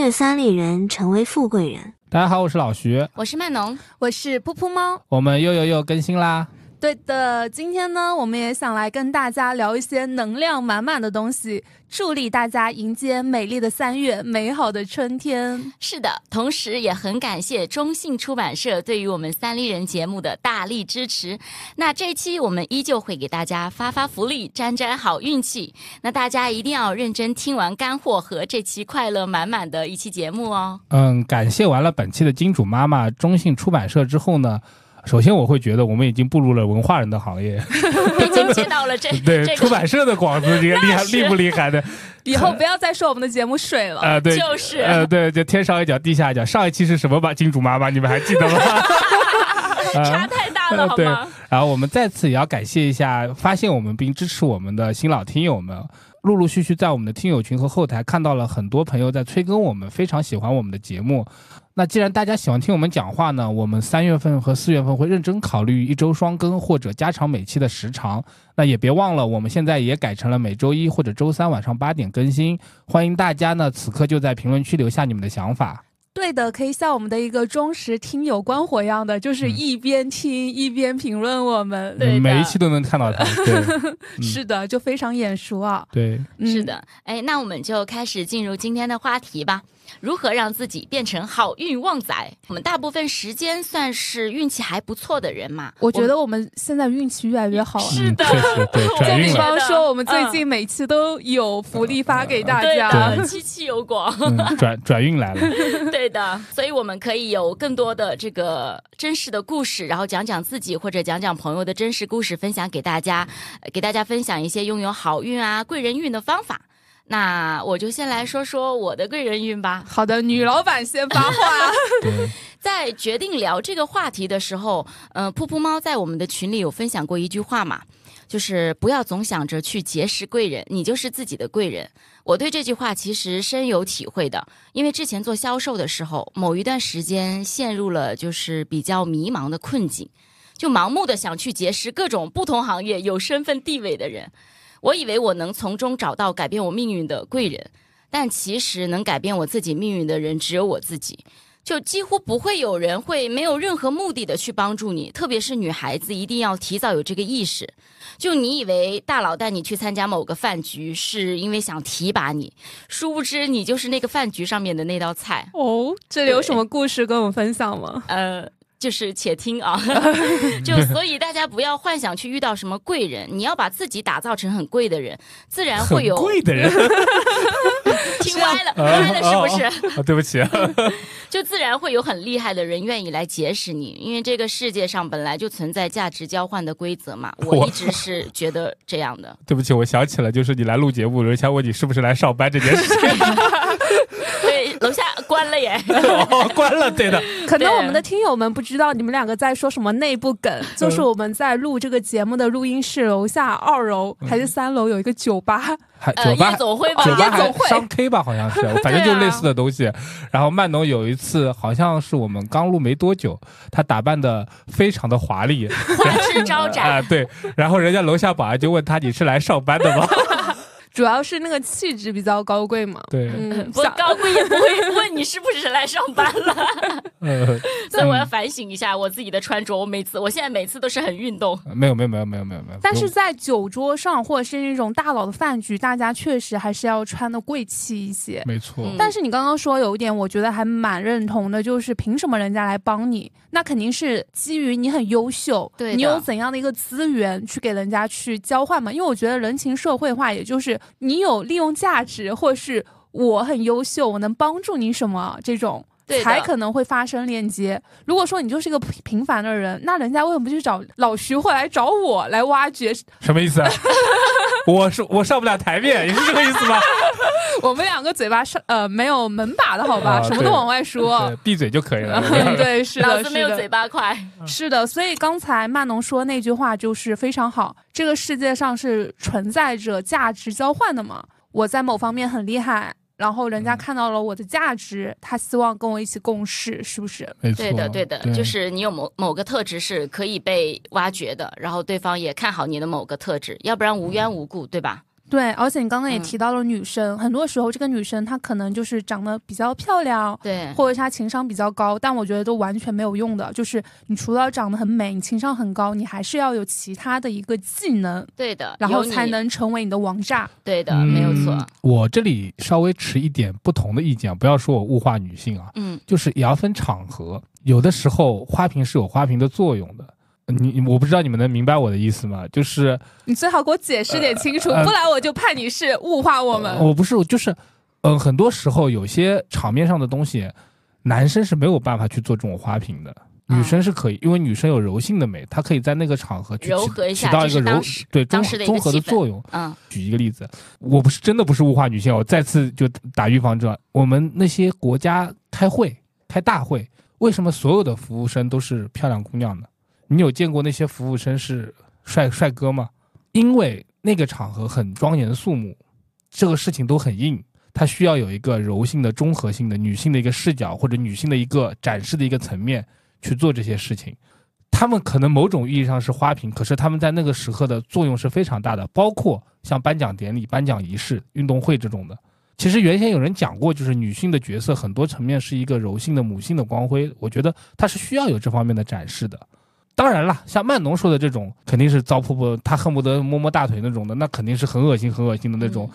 越三里人，成为富贵人。大家好，我是老徐，我是曼农，我是噗噗猫。我们又又又更新啦。对的，今天呢，我们也想来跟大家聊一些能量满满的东西，助力大家迎接美丽的三月，美好的春天。是的，同时也很感谢中信出版社对于我们三丽人节目的大力支持。那这期我们依旧会给大家发发福利，沾沾好运气。那大家一定要认真听完干货和这期快乐满满的一期节目哦。嗯，感谢完了本期的金主妈妈中信出版社之后呢。首先，我会觉得我们已经步入了文化人的行业，已经接到了这 对出版社的广子，这个厉害厉不厉害的？以后不要再说我们的节目水了啊！对，就是呃，对，就天上一脚地下一脚。上一期是什么吧？金主妈妈，你们还记得吗？差太大了，好吗？然后我们再次也要感谢一下发现我们并支持我们的新老听友们。陆陆续续在我们的听友群和后台看到了很多朋友在催更，我们非常喜欢我们的节目。那既然大家喜欢听我们讲话呢，我们三月份和四月份会认真考虑一周双更或者加长每期的时长。那也别忘了，我们现在也改成了每周一或者周三晚上八点更新。欢迎大家呢，此刻就在评论区留下你们的想法。对的，可以像我们的一个忠实听友关火一样的，就是一边听一边评论我们，对，每一期都能看到他。是的，就非常眼熟啊。对，是的。哎，那我们就开始进入今天的话题吧。如何让自己变成好运旺仔？我们大部分时间算是运气还不错的人嘛。我觉得我们现在运气越来越好了。是的，就比方说，我们最近每期都有福利发给大家，七七有广，转转运来了。对的，所以我们可以有更多的这个真实的故事，然后讲讲自己或者讲讲朋友的真实故事，分享给大家，给大家分享一些拥有好运啊、贵人运的方法。那我就先来说说我的贵人运吧。好的，女老板先发话。在决定聊这个话题的时候，嗯，噗噗猫在我们的群里有分享过一句话嘛，就是不要总想着去结识贵人，你就是自己的贵人。我对这句话其实深有体会的，因为之前做销售的时候，某一段时间陷入了就是比较迷茫的困境，就盲目的想去结识各种不同行业有身份地位的人。我以为我能从中找到改变我命运的贵人，但其实能改变我自己命运的人只有我自己。就几乎不会有人会没有任何目的的去帮助你，特别是女孩子一定要提早有这个意识。就你以为大佬带你去参加某个饭局是因为想提拔你，殊不知你就是那个饭局上面的那道菜。哦，这里有什么故事跟我们分享吗？呃。就是且听啊，就所以大家不要幻想去遇到什么贵人，你要把自己打造成很贵的人，自然会有贵的人。听歪了，歪了是不是？对不起，就自然会有很厉害的人愿意来结识你，因为这个世界上本来就存在价值交换的规则嘛。我一直是觉得这样的。对不起，我想起了，就是你来录节目，人家问你是不是来上班这件事情。对，楼下关了耶，关了，对的。可能我们的听友们不知道你们两个在说什么内部梗，就是我们在录这个节目的录音室楼下二楼还是三楼有一个酒吧。酒吧，夜总会吧，酒吧还商 K 吧，好像是，反正就类似的东西。然后曼农有一次，好像是我们刚录没多久，他打扮的非常的华丽，花枝招展啊，对。然后人家楼下保安就问他：“你是来上班的吗？”主要是那个气质比较高贵嘛，对，不高贵也不会问你是不是来上班了，所以我要反省一下我自己的穿着。我每次，我现在每次都是很运动，没有没有没有没有没有没有。但是在酒桌上或者是那种大佬的饭局，大家确实还是要穿的贵气一些，没错。但是你刚刚说有一点，我觉得还蛮认同的，就是凭什么人家来帮你？那肯定是基于你很优秀，对你有怎样的一个资源去给人家去交换嘛？因为我觉得人情社会化，也就是你有利用价值，或者是我很优秀，我能帮助你什么这种。才可能会发生链接。如果说你就是一个平凡的人，那人家为什么不去找老徐，或来找我来挖掘？什么意思？我是我上不了台面，也是这个意思吗？我们两个嘴巴上呃没有门把的好吧，什么都往外说，闭嘴就可以了。对，是的，脑子没有嘴巴快。是的，所以刚才曼农说那句话就是非常好。这个世界上是存在着价值交换的嘛？我在某方面很厉害。然后人家看到了我的价值，他希望跟我一起共事，是不是？对的，对的，就是你有某某个特质是可以被挖掘的，然后对方也看好你的某个特质，要不然无缘无故，对吧？对，而且你刚刚也提到了女生，很多时候这个女生她可能就是长得比较漂亮，对，或者是她情商比较高，但我觉得都完全没有用的。就是你除了长得很美，你情商很高，你还是要有其他的一个技能，对的，然后才能成为你的王炸。对的，没有错。我这里稍微持一点不同的意见，不要说我物化女性啊，嗯，就是也要分场合，有的时候花瓶是有花瓶的作用的。你我不知道你们能明白我的意思吗？就是你最好给我解释点清楚，不然我就判你是物化我们。我不是，就是，嗯，很多时候有些场面上的东西，男生是没有办法去做这种花瓶的，女生是可以，因为女生有柔性的美，她可以在那个场合去起到一个柔对综综合的作用。嗯，举一个例子，我不是真的不是物化女性，我再次就打预防针，我们那些国家开会开大会，为什么所有的服务生都是漂亮姑娘呢？你有见过那些服务生是帅帅哥吗？因为那个场合很庄严肃穆，这个事情都很硬，它需要有一个柔性的、综合性的女性的一个视角，或者女性的一个展示的一个层面去做这些事情。他们可能某种意义上是花瓶，可是他们在那个时刻的作用是非常大的。包括像颁奖典礼、颁奖仪式、运动会这种的。其实原先有人讲过，就是女性的角色很多层面是一个柔性的母性的光辉。我觉得它是需要有这方面的展示的。当然了，像曼农说的这种，肯定是糟粕不，他恨不得摸摸大腿那种的，那肯定是很恶心、很恶心的那种。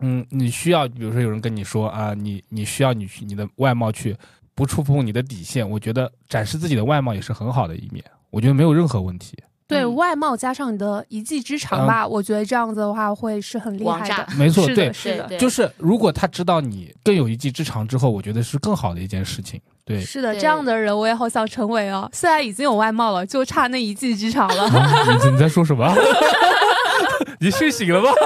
嗯，你需要，比如说有人跟你说啊，你你需要你去你的外貌去不触碰你的底线，我觉得展示自己的外貌也是很好的一面，我觉得没有任何问题。对外貌加上你的一技之长吧，我觉得这样子的话会是很厉害的。没错，对，是的，就是如果他知道你更有一技之长之后，我觉得是更好的一件事情。对，是的，这样的人我也好想成为哦。虽然已经有外貌了，就差那一技之长了。你你在说什么？你睡醒了吗？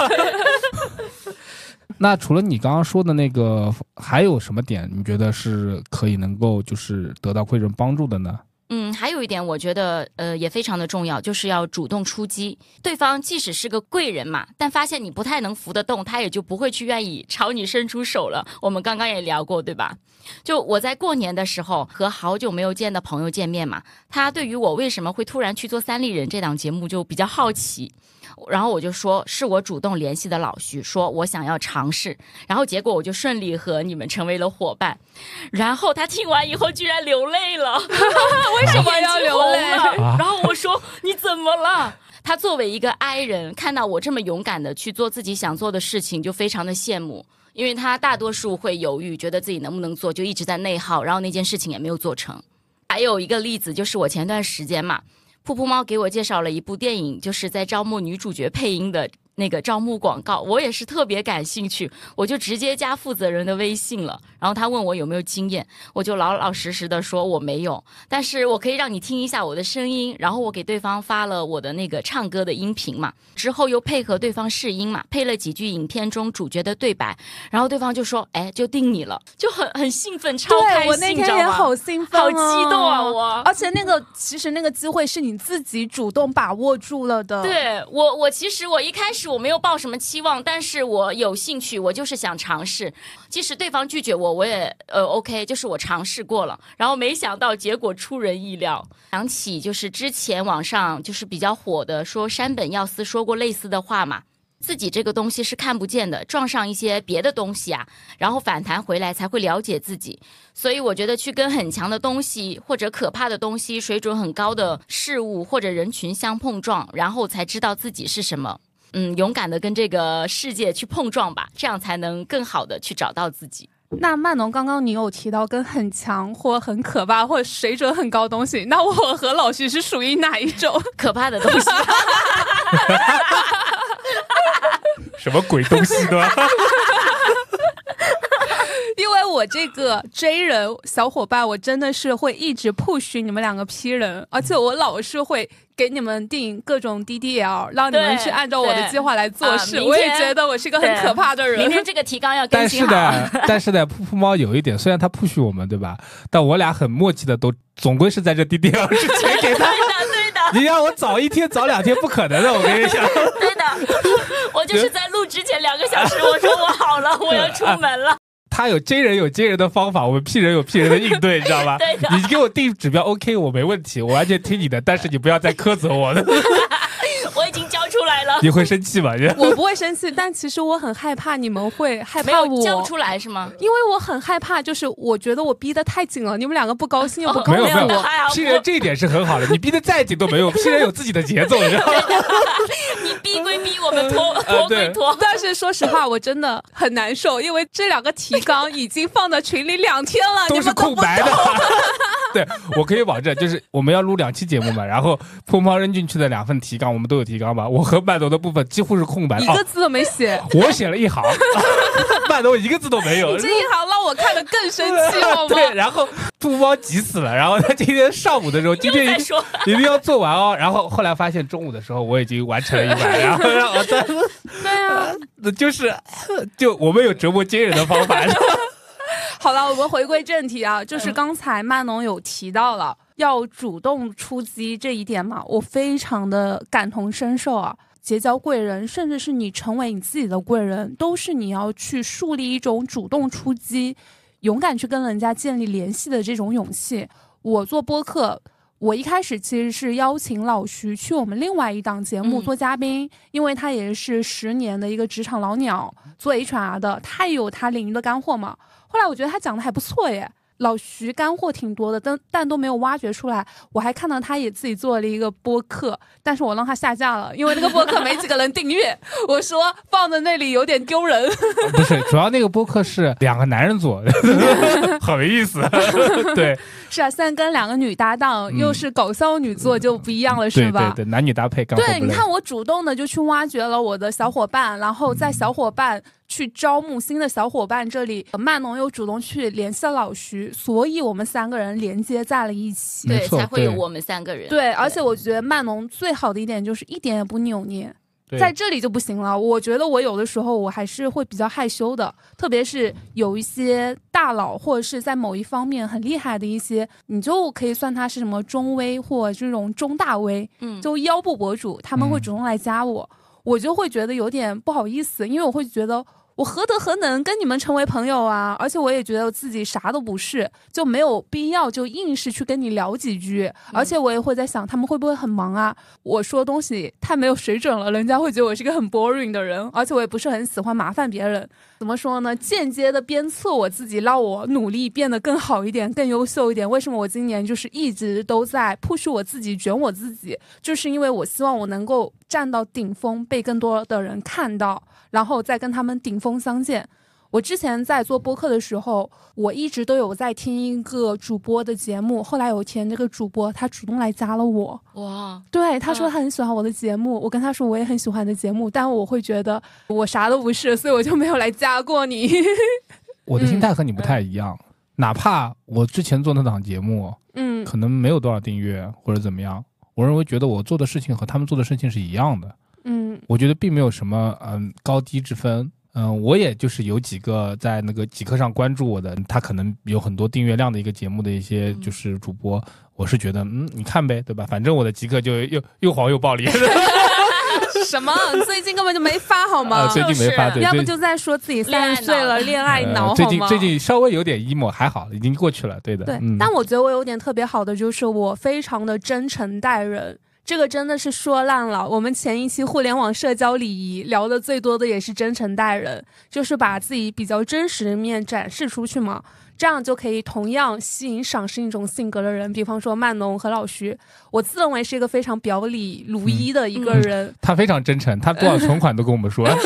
那除了你刚刚说的那个，还有什么点你觉得是可以能够就是得到贵人帮助的呢？嗯，还有一点，我觉得呃也非常的重要，就是要主动出击。对方即使是个贵人嘛，但发现你不太能扶得动，他也就不会去愿意朝你伸出手了。我们刚刚也聊过，对吧？就我在过年的时候和好久没有见的朋友见面嘛，他对于我为什么会突然去做三立人这档节目就比较好奇。然后我就说，是我主动联系的老徐，说我想要尝试，然后结果我就顺利和你们成为了伙伴。然后他听完以后居然流泪了，为什么要流泪？然后我说你怎么了？他作为一个 I 人，看到我这么勇敢的去做自己想做的事情，就非常的羡慕，因为他大多数会犹豫，觉得自己能不能做，就一直在内耗，然后那件事情也没有做成。还有一个例子就是我前段时间嘛。噗噗猫给我介绍了一部电影，就是在招募女主角配音的。那个招募广告，我也是特别感兴趣，我就直接加负责人的微信了。然后他问我有没有经验，我就老老实实的说我没有，但是我可以让你听一下我的声音。然后我给对方发了我的那个唱歌的音频嘛，之后又配合对方试音嘛，配了几句影片中主角的对白。然后对方就说：“哎，就定你了，就很很兴奋，超开心，我那天也好兴奋，好激动啊！我而且那个其实那个机会是你自己主动把握住了的。对我，我其实我一开始。我没有抱什么期望，但是我有兴趣，我就是想尝试。即使对方拒绝我，我也呃 OK，就是我尝试过了。然后没想到结果出人意料。想起就是之前网上就是比较火的，说山本耀司说过类似的话嘛，自己这个东西是看不见的，撞上一些别的东西啊，然后反弹回来才会了解自己。所以我觉得去跟很强的东西或者可怕的东西、水准很高的事物或者人群相碰撞，然后才知道自己是什么。嗯，勇敢的跟这个世界去碰撞吧，这样才能更好的去找到自己。那曼农刚刚你有提到跟很强或很可怕或水准很高东西，那我和老徐是属于哪一种 可怕的东西？什么鬼东西呢？因为我这个追人小伙伴，我真的是会一直 push 你们两个 P 人，而且我老是会。给你们定各种 DDL，让你们去按照我的计划来做事。我也觉得我是个很可怕的人。明天这个提纲要 更新 但是的，但是的，噗噗猫有一点，虽然他 push 我们，对吧？但我俩很默契的，都总归是在这 DDL 之前给他。对的，对的。你让我早一天、早两天，不可能的。我跟你讲。对的，我就是在录之前两个小时，我说我好了，我要出门了。他有 J 人有 J 人的方法，我们 P 人有 P 人的应对，你知道吧？你给我定指标 OK，我没问题，我完全听你的，但是你不要再苛责我了。你会生气吗？我不会生气，但其实我很害怕你们会害怕我交出来是吗？因为我很害怕，就是我觉得我逼得太紧了，你们两个不高兴又不高兴。没有没有，新人这一点是很好的，你逼得再紧都没用，新人有自己的节奏，你知道吗？你逼归逼，我们拖拖归拖。但是说实话，我真的很难受，因为这两个提纲已经放在群里两天了，都是空白的。对，我可以保证，就是我们要录两期节目嘛，然后碰碰扔进去的两份提纲，我们都有提纲吧？我和麦总的部分几乎是空白，一个字都没写。我写了一行，麦总一个字都没有。这一行让我看的更生气，好吗？对，然后兔猫急死了，然后他今天上午的时候，今天一定要做完哦。然后后来发现中午的时候我已经完成了一半，然后让我再对啊，就是就我们有折磨惊人的方法。好了，我们回归正题啊，就是刚才曼农有提到了要主动出击这一点嘛，我非常的感同身受啊。结交贵人，甚至是你成为你自己的贵人，都是你要去树立一种主动出击、勇敢去跟人家建立联系的这种勇气。我做播客，我一开始其实是邀请老徐去我们另外一档节目做嘉宾，因为他也是十年的一个职场老鸟，做 HR 的，他也有他领域的干货嘛。后来我觉得他讲的还不错耶，老徐干货挺多的，但但都没有挖掘出来。我还看到他也自己做了一个播客，但是我让他下架了，因为那个播客没几个人订阅。我说放在那里有点丢人。不是，主要那个播客是两个男人做，很没意思。对，是啊，现在跟两个女搭档，又是搞笑女做，就不一样了，是吧？对对，男女搭配。对，你看我主动的就去挖掘了我的小伙伴，然后在小伙伴。去招募新的小伙伴，这里曼农又主动去联系了老徐，所以我们三个人连接在了一起，对，才会有我们三个人。对，而且我觉得曼农最好的一点就是一点也不扭捏，在这里就不行了。我觉得我有的时候我还是会比较害羞的，特别是有一些大佬或者是在某一方面很厉害的一些，你就可以算他是什么中微或这种中大微嗯，就腰部博主，他们会主动来加我。我就会觉得有点不好意思，因为我会觉得我何德何能跟你们成为朋友啊？而且我也觉得自己啥都不是，就没有必要就硬是去跟你聊几句。而且我也会在想，他们会不会很忙啊？我说东西太没有水准了，人家会觉得我是一个很 boring 的人。而且我也不是很喜欢麻烦别人。怎么说呢？间接的鞭策我自己，让我努力变得更好一点、更优秀一点。为什么我今年就是一直都在 push 我自己、卷我自己？就是因为我希望我能够站到顶峰，被更多的人看到，然后再跟他们顶峰相见。我之前在做播客的时候，我一直都有在听一个主播的节目。后来有一天，那个主播他主动来加了我。哇！对，他说他很喜欢我的节目。我跟他说我也很喜欢的节目，但我会觉得我啥都不是，所以我就没有来加过你。我的心态和你不太一样，哪怕我之前做那档节目，嗯，可能没有多少订阅或者怎么样，我认为觉得我做的事情和他们做的事情是一样的。嗯，我觉得并没有什么嗯高低之分。嗯，我也就是有几个在那个极客上关注我的，他可能有很多订阅量的一个节目的一些就是主播，我是觉得，嗯，你看呗，对吧？反正我的极客就又又黄又暴力。什么？最近根本就没发好吗？最近没发，要不就在说自己三十岁了，恋爱脑最近最近稍微有点 emo，还好，已经过去了。对的。对，但我觉得我有点特别好的，就是我非常的真诚待人。这个真的是说烂了。我们前一期互联网社交礼仪聊的最多的也是真诚待人，就是把自己比较真实的面展示出去嘛，这样就可以同样吸引赏识一种性格的人。比方说曼农和老徐，我自认为是一个非常表里如一的一个人。他非常真诚，他多少存款都跟我们说。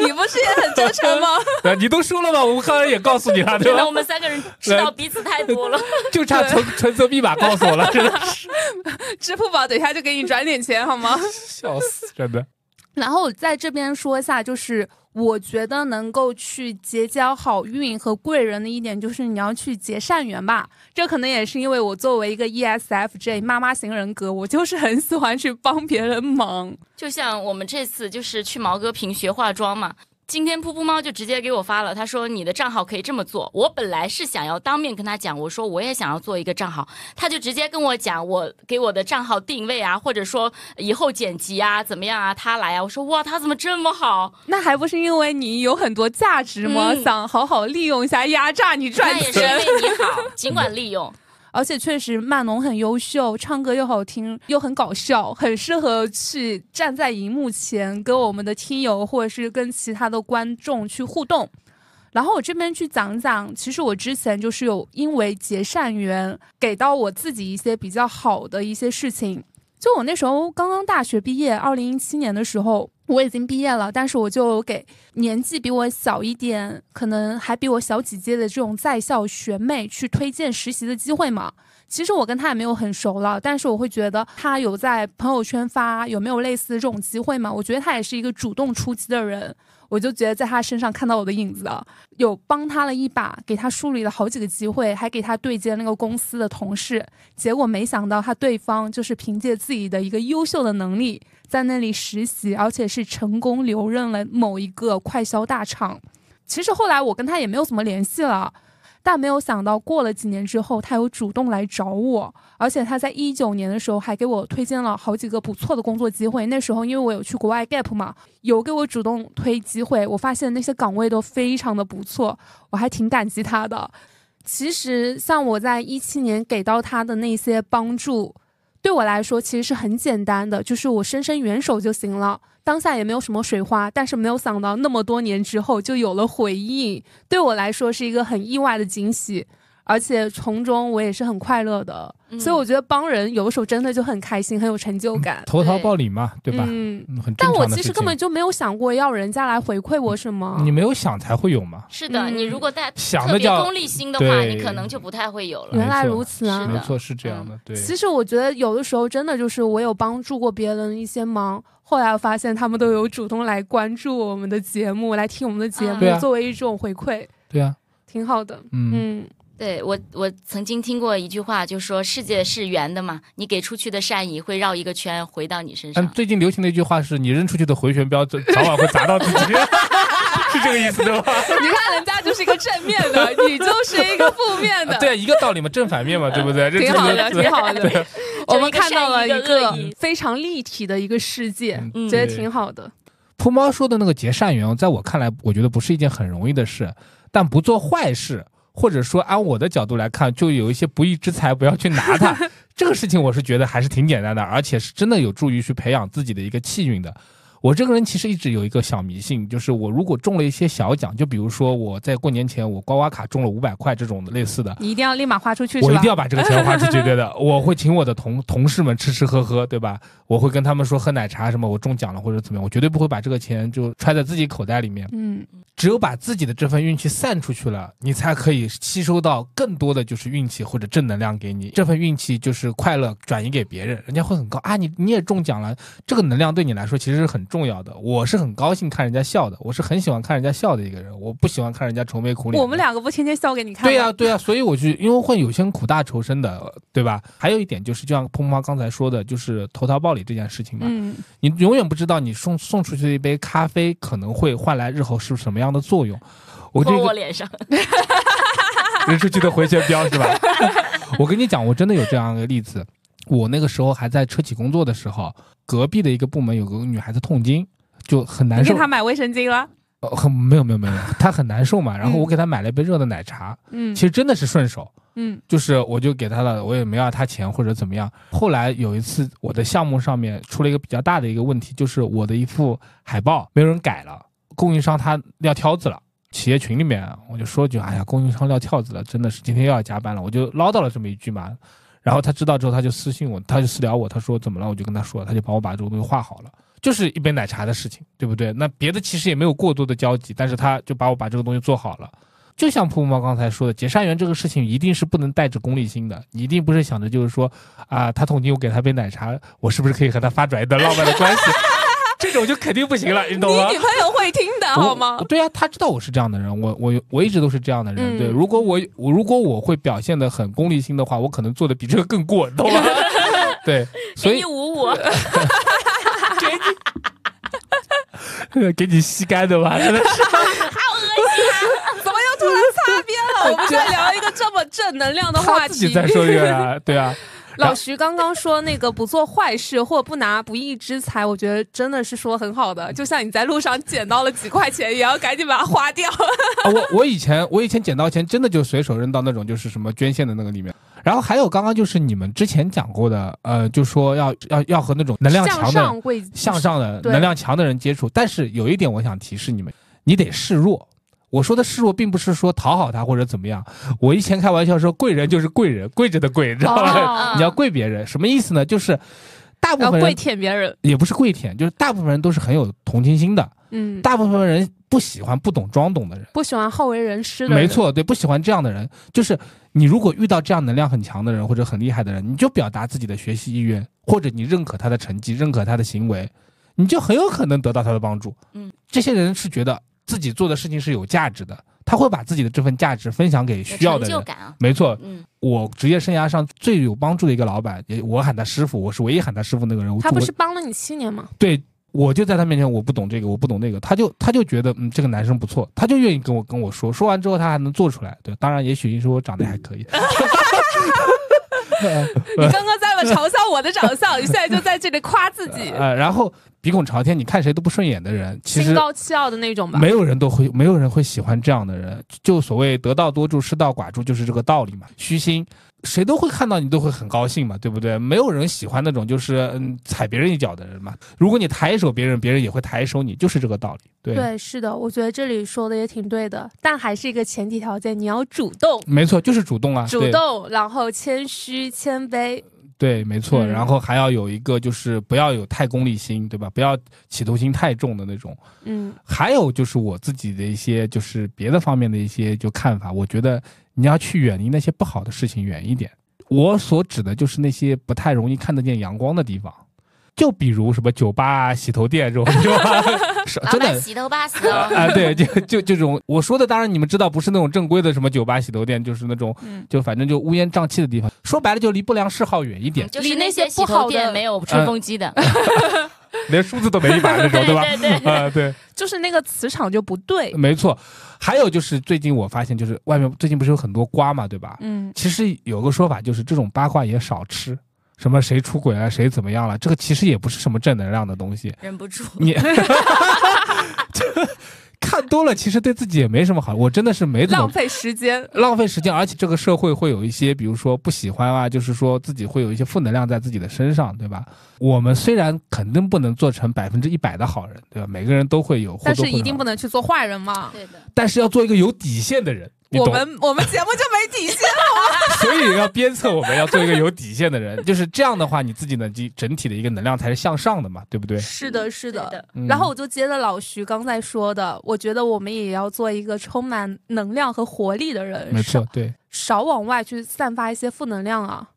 你不是也很真诚吗？你都说了吗？我们刚才也告诉你了，对吧？我们三个人知道彼此太多了，就差存存折密码告诉我了，真的是。支付宝等一下就给你转点钱好吗？笑死，真的。然后在这边说一下，就是我觉得能够去结交好运和贵人的一点，就是你要去结善缘吧。这可能也是因为我作为一个 ESFJ 妈妈型人格，我就是很喜欢去帮别人忙。就像我们这次就是去毛戈平学化妆嘛。今天噗噗猫就直接给我发了，他说你的账号可以这么做。我本来是想要当面跟他讲，我说我也想要做一个账号，他就直接跟我讲，我给我的账号定位啊，或者说以后剪辑啊怎么样啊，他来啊。我说哇，他怎么这么好？那还不是因为你有很多价值吗？想好好利用一下，压榨你赚钱。那也是因为你好，尽管利用。而且确实曼农很优秀，唱歌又好听，又很搞笑，很适合去站在荧幕前跟我们的听友或者是跟其他的观众去互动。然后我这边去讲讲，其实我之前就是有因为结善缘，给到我自己一些比较好的一些事情。就我那时候刚刚大学毕业，二零一七年的时候我已经毕业了，但是我就给年纪比我小一点，可能还比我小几届的这种在校学妹去推荐实习的机会嘛。其实我跟她也没有很熟了，但是我会觉得她有在朋友圈发有没有类似的这种机会嘛？我觉得她也是一个主动出击的人。我就觉得在他身上看到我的影子，有帮他了一把，给他梳理了好几个机会，还给他对接那个公司的同事。结果没想到他对方就是凭借自己的一个优秀的能力在那里实习，而且是成功留任了某一个快销大厂。其实后来我跟他也没有怎么联系了。但没有想到，过了几年之后，他有主动来找我，而且他在一九年的时候还给我推荐了好几个不错的工作机会。那时候因为我有去国外 gap 嘛，有给我主动推机会，我发现那些岗位都非常的不错，我还挺感激他的。其实像我在一七年给到他的那些帮助。对我来说，其实是很简单的，就是我伸伸援手就行了。当下也没有什么水花，但是没有想到那么多年之后就有了回应，对我来说是一个很意外的惊喜。而且从中我也是很快乐的，所以我觉得帮人有的时候真的就很开心，很有成就感。投桃报李嘛，对吧？嗯，很但我其实根本就没有想过要人家来回馈我什么。你没有想才会有嘛？是的，你如果带想特别功利心的话，你可能就不太会有了。原来如此啊！没错，是这样的。对，其实我觉得有的时候真的就是我有帮助过别人一些忙，后来我发现他们都有主动来关注我们的节目，来听我们的节目，作为一种回馈。对啊，挺好的。嗯。对我，我曾经听过一句话，就说世界是圆的嘛，你给出去的善意会绕一个圈回到你身上。最近流行的一句话是你扔出去的回旋镖早晚会砸到自己，是这个意思对吧？你看人家就是一个正面的，你就是一个负面的。对，一个道理嘛，正反面嘛，对不对？挺好的，挺好的。我们看到了一个非常立体的一个世界，觉得挺好的。扑猫说的那个结善缘，在我看来，我觉得不是一件很容易的事，但不做坏事。或者说，按我的角度来看，就有一些不义之财，不要去拿它。这个事情，我是觉得还是挺简单的，而且是真的有助于去培养自己的一个气运的。我这个人其实一直有一个小迷信，就是我如果中了一些小奖，就比如说我在过年前我刮刮卡中了五百块这种的类似的，你一定要立马花出去，我一定要把这个钱花出去，对的。我会请我的同同事们吃吃喝喝，对吧？我会跟他们说喝奶茶什么，我中奖了或者怎么样，我绝对不会把这个钱就揣在自己口袋里面。嗯，只有把自己的这份运气散出去了，你才可以吸收到更多的就是运气或者正能量给你。这份运气就是快乐转移给别人，人家会很高啊，你你也中奖了，这个能量对你来说其实是很重要的。我。是很高兴看人家笑的，我是很喜欢看人家笑的一个人，我不喜欢看人家愁眉苦脸。我们两个不天天笑给你看？对呀，对呀，所以我就因为会有些苦大仇深的，对吧？还有一点就是，就像碰妈刚才说的，就是投桃报李这件事情嘛。嗯。你永远不知道你送送出去的一杯咖啡可能会换来日后是什么样的作用。我这个我脸上。扔出去的回旋镖是吧？我跟你讲，我真的有这样一个例子。我那个时候还在车企工作的时候，隔壁的一个部门有个女孩子痛经。就很难受。给她买卫生巾了？呃，很没有没有没有，她很难受嘛。然后我给她买了一杯热的奶茶。嗯，其实真的是顺手。嗯，就是我就给她了，我也没要她钱或者怎么样。后来有一次我的项目上面出了一个比较大的一个问题，就是我的一幅海报没有人改了，供应商他撂挑子了。企业群里面我就说句，哎呀，供应商撂挑子了，真的是今天又要加班了。我就唠叨了这么一句嘛。然后他知道之后，他就私信我，他就私聊我，他说怎么了？我就跟他说，他就帮我把这个东西画好了。就是一杯奶茶的事情，对不对？那别的其实也没有过多的交集，但是他就把我把这个东西做好了。就像瀑布猫刚才说的，结善缘这个事情一定是不能带着功利心的，你一定不是想着就是说啊，他统计我给他杯奶茶，我是不是可以和他发展一段浪漫的关系？这种就肯定不行了，你懂吗？你女朋友会听的好吗？对呀，他知道我是这样的人，我我我一直都是这样的人。对，如果我我如果我会表现的很功利心的话，我可能做的比这个更过，你懂吗？对，所以五五。给你 给你吸干的吧，真的是 好恶心啊！怎么又突然擦边了？我们在聊一个这么正能量的话题。自己在说这个啊，对啊。老徐刚刚说那个不做坏事或不拿不义之财，我觉得真的是说很好的。就像你在路上捡到了几块钱，也要赶紧把它花掉。我我以前我以前捡到钱，真的就随手扔到那种就是什么捐献的那个里面。然后还有刚刚就是你们之前讲过的，呃，就说要要要和那种能量强的向上的能量强的人接触。但是有一点我想提示你们，你得示弱。我说的示弱，并不是说讨好他或者怎么样。我以前开玩笑说，贵人就是贵人，跪着的跪，知道吗？你要跪别人，什么意思呢？就是大部分人跪舔别人，也不是跪舔，就是大部分人都是很有同情心的。嗯，大部分人不喜欢不懂装懂的人，不喜欢好为人师的。没错，对，不喜欢这样的人。就是你如果遇到这样能量很强的人或者很厉害的人，你就表达自己的学习意愿，或者你认可他的成绩，认可他的行为，你就很有可能得到他的帮助。嗯，这些人是觉得自己做的事情是有价值的。他会把自己的这份价值分享给需要的人，没错。嗯，我职业生涯上最有帮助的一个老板，也我喊他师傅，我是唯一喊他师傅那个人。他不是帮了你七年吗？对，我就在他面前，我不懂这个，我不懂那个，他就他就觉得嗯，这个男生不错，他就愿意跟我跟我说，说完之后他还能做出来。对，当然也许因为我长得还可以。你刚刚在了嘲笑我的长相，你现在就在这里夸自己。呃，然后鼻孔朝天，你看谁都不顺眼的人，其实心高气傲的那种吧。没有人都会，没有人会喜欢这样的人。就所谓得道多助，失道寡助，就是这个道理嘛。虚心。谁都会看到你，都会很高兴嘛，对不对？没有人喜欢那种就是嗯踩别人一脚的人嘛。如果你抬手别人，别人也会抬手你，就是这个道理。对对，是的，我觉得这里说的也挺对的，但还是一个前提条件，你要主动。没错，就是主动啊，主动，然后谦虚谦卑。对，没错，然后还要有一个就是不要有太功利心，对吧？不要企图心太重的那种。嗯，还有就是我自己的一些就是别的方面的一些就看法，我觉得。你要去远离那些不好的事情远一点。我所指的就是那些不太容易看得见阳光的地方，就比如什么酒吧啊、洗头店这种，真的洗头吧，洗头啊，对，就就这种。我说的当然你们知道，不是那种正规的什么酒吧、洗头店，就是那种，就反正就乌烟瘴气的地方。说白了，就离不良嗜好远一点，就离那些洗头店没有吹风机的。连梳子都没一把那种，对吧？啊，对，就是那个磁场就不对。没错，还有就是最近我发现，就是外面最近不是有很多瓜嘛，对吧？嗯，其实有个说法就是这种八卦也少吃，什么谁出轨了，谁怎么样了，这个其实也不是什么正能量的东西。忍不住你。看多了，其实对自己也没什么好。我真的是没怎么浪费时间，浪费时间，而且这个社会会有一些，比如说不喜欢啊，就是说自己会有一些负能量在自己的身上，对吧？我们虽然肯定不能做成百分之一百的好人，对吧？每个人都会有，但是一定不能去做坏人嘛。对的，但是要做一个有底线的人。我们我们节目就没底线了，所以要鞭策我们要做一个有底线的人，就是这样的话，你自己的整整体的一个能量才是向上的嘛，对不对？是的，是的。然后我就接着老徐刚才说的，我觉得我们也要做一个充满能量和活力的人，没错，对，少往外去散发一些负能量啊。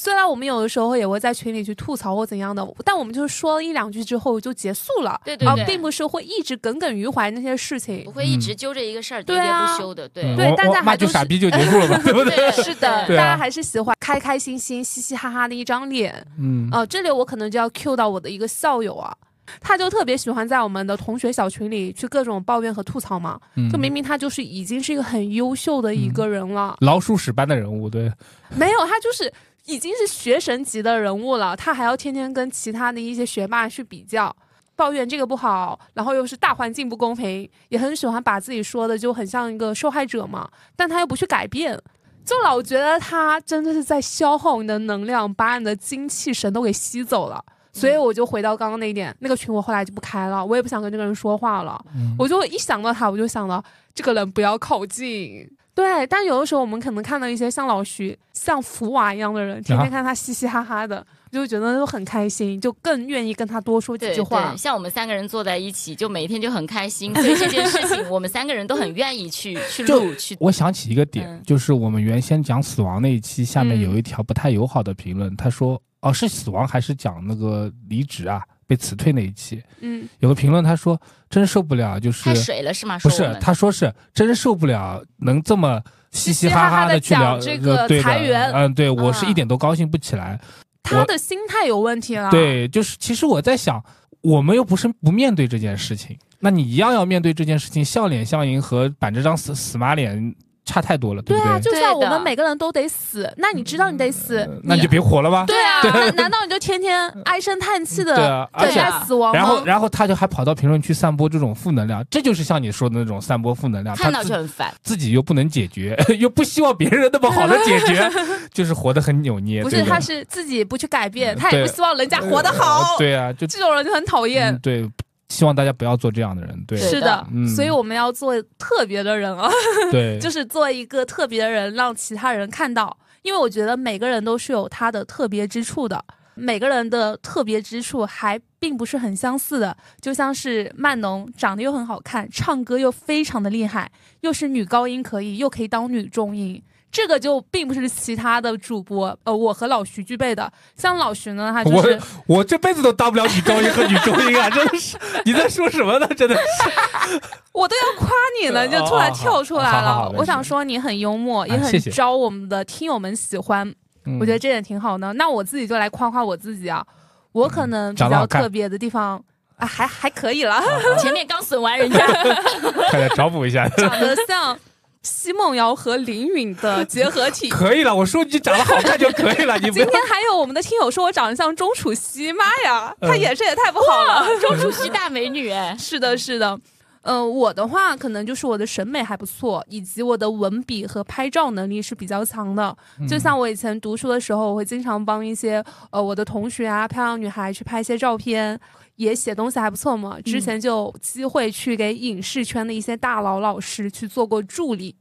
虽然我们有的时候也会在群里去吐槽或怎样的，但我们就是说了一两句之后就结束了，对对对，并不是会一直耿耿于怀那些事情，不会一直揪着一个事儿喋喋不休的，对对，大家还就傻逼就结束了嘛，对不对？是的，大家还是喜欢开开心心、嘻嘻哈哈的一张脸，嗯，哦，这里我可能就要 Q 到我的一个校友啊。他就特别喜欢在我们的同学小群里去各种抱怨和吐槽嘛，就明明他就是已经是一个很优秀的一个人了，老鼠屎般的人物，对，没有他就是已经是学神级的人物了，他还要天天跟其他的一些学霸去比较，抱怨这个不好，然后又是大环境不公平，也很喜欢把自己说的就很像一个受害者嘛，但他又不去改变，就老觉得他真的是在消耗你的能量，把你的精气神都给吸走了。所以我就回到刚刚那一点，那个群我后来就不开了，我也不想跟这个人说话了。我就一想到他，我就想到这个人不要靠近。对，但有的时候我们可能看到一些像老徐、像福娃一样的人，天天看他嘻嘻哈哈的，就觉得都很开心，就更愿意跟他多说几句话。像我们三个人坐在一起，就每天就很开心，所以这件事情 我们三个人都很愿意去去录去。我想起一个点，就是我们原先讲死亡那一期，下面有一条不太友好的评论，他说。哦，是死亡还是讲那个离职啊？被辞退那一期，嗯，有个评论他说真受不了，就是太水了是吗？不是，他说是真受不了，能这么嘻嘻哈哈的去聊这个裁员，嗯，对我是一点都高兴不起来。他的心态有问题了。对，就是其实我在想，我们又不是不面对这件事情，那你一样要面对这件事情，笑脸相迎和板着张死死马脸。差太多了，对不对啊，就算我们每个人都得死，那你知道你得死呃，那你就别活了吧。对啊，难难道你就天天唉声叹气的对啊而等且待死亡吗？然后，然后他就还跑到评论区散播这种负能量，这就是像你说的那种散播负能量。看到就很烦。自己又不能解决，又不希望别人那么好的解决，就是活得很扭捏。不是，他是自己不去改变，嗯他也不希望人家活得呃好。对啊，就这种人就很讨厌嗯。对，希望大家不要做这样的人。对对是的，嗯所以我们要做特别的人啊，对，就是做一个特别的人，让其他人看到。因为我觉得每个人都是有他的特别之处的，每个人的特别之处还并不是很相似的。就像是曼农长得又很好看，唱歌又非常的厉害，又是女高音可以，又可以当女中音。这个就并不是其他的主播，呃，我和老徐具备的。像老徐呢，他就是我这辈子都当不了女高音和女中音啊！真的是，你在说什么呢？真的是，我都要夸你了，就突然跳出来了。我想说你很幽默，也很招我们的听友们喜欢。嗯我觉得这点挺好的。那我自己就来夸夸我自己啊，我可能比较特别的地方啊，还还可以了，前面刚损完人家，快来找补一下。长得像奚梦瑶和林允的结合体。可以了，我说你长得好看就可以了，你。今天还有我们的听友说我长得像钟楚曦，妈呀，嗯她眼神也太不好了。钟楚曦大美女哎，是的，是的。嗯、我的话可能就是我的审美还不错，以及我的文笔和拍照能力是比较强的。嗯就像我以前读书的时候，我会经常帮一些呃我的同学啊、漂亮女孩去拍一些照片，也写东西还不错嘛。之前就有机会去给影视圈的一些大佬老师去做过助理。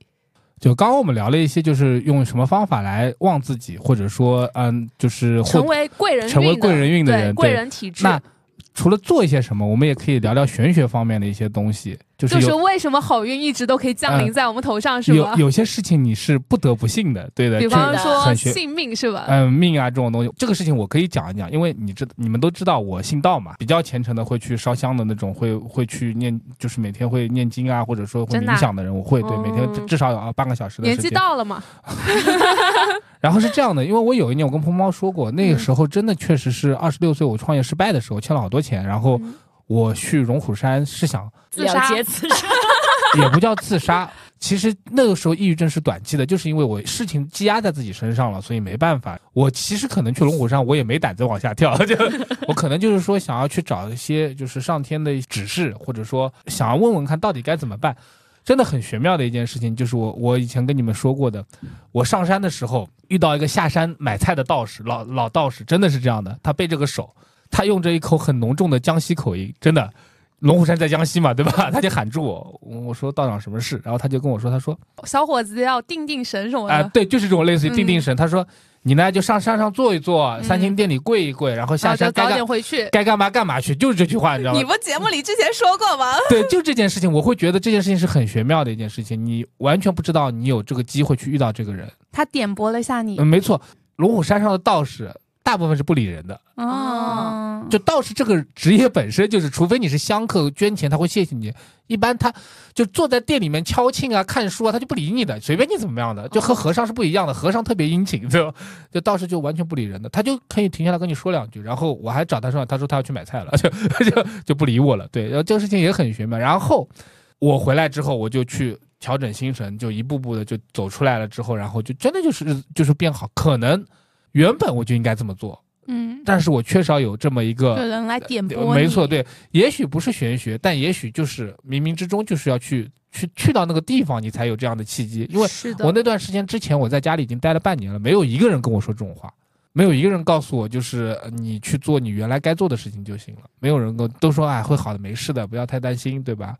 就刚刚我们聊了一些，就是用什么方法来旺自己，或者说，嗯，就是成为贵人，成为贵人运的人贵人体质。那除了做一些什么，我们也可以聊聊玄学方面的一些东西，就是就是为什么好运一直都可以降临嗯在我们头上，是吧？有有些事情你是不得不信的，对的。比方说很玄信命是吧？嗯，命啊这种东西，这个事情我可以讲一讲，因为你知你们都知道我信道嘛，比较虔诚的会去烧香的那种，会会去念，就是每天会念经啊，或者说会冥想的人，我会对每天哦至至少有啊半个小时的年纪。到了嘛，然后是这样的，因为我有一年我跟鹏猫说过，那个嗯时候真的确实是二十六岁我创业失败的时候，欠了好多钱，然后嗯我去龙虎山是想自杀自杀，也不叫自杀。其实那个时候抑郁症是短期的，就是因为我事情积压在自己身上了，所以没办法。我其实可能去龙虎山，我也没胆子往下跳，就我可能就是说想要去找一些就是上天的指示，或者说想要问问看到底该怎么办。真的很玄妙的一件事情，就是我我以前跟你们说过的，我上山的时候遇到一个下山买菜的道士，老老道士，真的是这样的，他背着个手，他用着一口很浓重的江西口音，真的。龙虎山在江西嘛，对吧？他就喊住我，我说道长什么事？然后他就跟我说，他说小伙子要定定神什么的啊、的，对，就是这种类似于嗯定定神。他说你呢就上山上坐一坐，嗯三清殿里跪一跪，然后下山该干点回去。该干嘛干嘛去，就是这句话，你知道吗你？不节目里之前说过吗？对，就这件事情，我会觉得这件事情是很玄妙的一件事情，你完全不知道你有这个机会去遇到这个人。他点拨了一下你嗯，，没错，龙虎山上的道士大部分是不理人的。哦，就道士这个职业本身就是，除非你是香客捐钱，他会谢谢你。一般他就坐在店里面敲磬啊、看书啊，他就不理你的，随便你怎么样的，就和和尚是不一样的。和尚特别殷勤，对 吧就道士就完全不理人的，他就可以停下来跟你说两句。然后我还找他说，他说他要去买菜了，就就就不理我了。对，然后这个事情也很玄妙。然后我回来之后，我就去调整心神，就一步步的就走出来了。之后，然后就真的就是就是变好。可能原本我就应该这么做。嗯，但是我缺少有这么一个，人来点拨，没错，，对，也许不是玄学，但也许就是冥冥之中就是要去去去到那个地方，你才有这样的契机。因为是的，我那段时间之前我在家里已经待了半年了，没有一个人跟我说这种话，没有一个人告诉我就是呃你去做你原来该做的事情就行了，没有人跟都说哎会好的，没事的，不要太担心，对吧？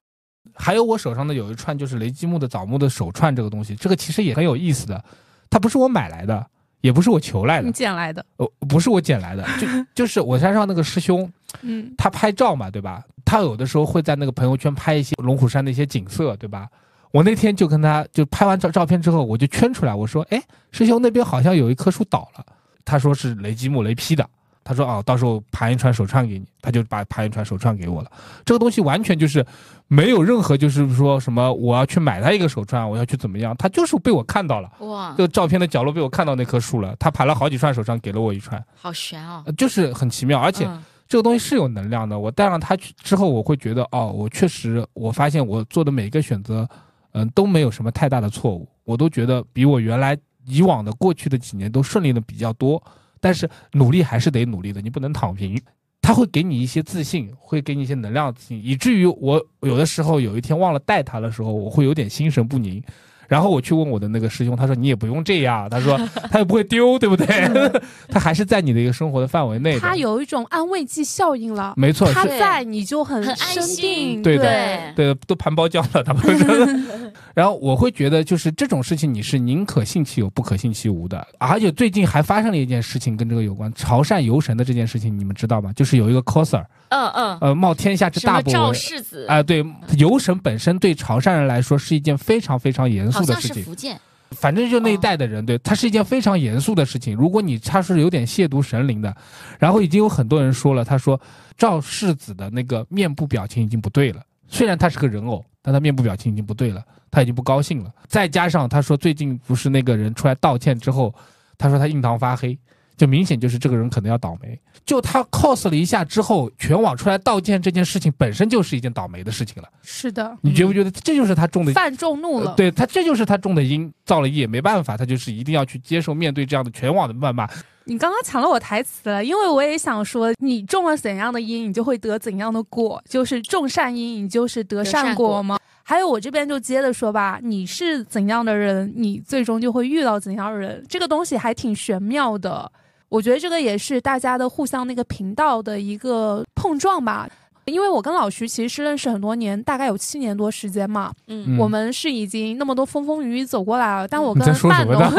还有我手上的有一串就是雷击木的枣木的手串，这个东西，这个其实也很有意思的，它不是我买来的，也不是我求来的你，捡来的，哦，不是我捡来的，就 就是我山上那个师兄，嗯，他拍照嘛，对吧？他有的时候会在那个朋友圈拍一些龙虎山的一些景色，对吧？我那天就跟他就拍完照照片之后，我就圈出来，我说，哎，师兄那边好像有一棵树倒了，他说是雷击木雷劈的。他说哦，到时候盘一串手串给你，他就把盘一串手串给我了。这个东西完全就是没有任何就是说什么我要去买他一个手串，我要去怎么样，他就是被我看到了。哇这，个照片的角落被我看到那棵树了，他盘了好几串手串给了我一串，好悬哦！呃就是很奇妙，而且嗯这个东西是有能量的。我带上它去之后，我会觉得哦，我确实我发现我做的每一个选择，嗯、都没有什么太大的错误。我都觉得比我原来以往的过去的几年都顺利的比较多。但是努力还是得努力的，你不能躺平。他会给你一些自信，会给你一些能量自信，以至于我有的时候有一天忘了带他的时候，我会有点心神不宁。然后我去问我的那个师兄，他说你也不用这样，他说 他又不会丢，对不对？他还是在你的一个生活的范围内。他有一种安慰剂效应了，没错，他在你就很很安心，对的，对，都盘包浆了，他们。然后我会觉得，就是这种事情你是宁可信其有，不可信其无的。而且最近还发生了一件事情跟这个有关，潮汕游神的这件事情，你们知道吗？就是有一个 coser，嗯嗯，呃，冒天下之大不韪，世子啊，对，游神本身对潮汕人来说是一件非常非常严肃。的事情，福建，反正就那一代的人，对他是一件非常严肃的事情。如果你他是有点亵渎神灵的，然后已经有很多人说了，他说赵世子的那个面部表情已经不对了。虽然他是个人偶，但他面部表情已经不对了，他已经不高兴了。再加上他说最近不是那个人出来道歉之后，他说他印堂发黑。就明显就是这个人可能要倒霉。就他 cos 了一下之后，全网出来道歉这件事情本身就是一件倒霉的事情了。是的，你觉不觉得这就是他中的犯众怒了？对他，这就是他中的因，造了业，没办法，他就是一定要去接受面对这样的全网的谩骂。你刚刚抢了我台词了，因为我也想说，你中了怎样的因，你就会得怎样的果，就是种善因，你就是得善果吗？还有我这边就接着说吧，你是怎样的人，你最终就会遇到怎样的人，这个东西还挺玄妙的。我觉得这个也是大家的互相那个频道的一个碰撞吧，因为我跟老徐其实是认识很多年，大概有七年多时间嘛。嗯，我们是已经那么多风风雨雨走过来了，但我跟曼农。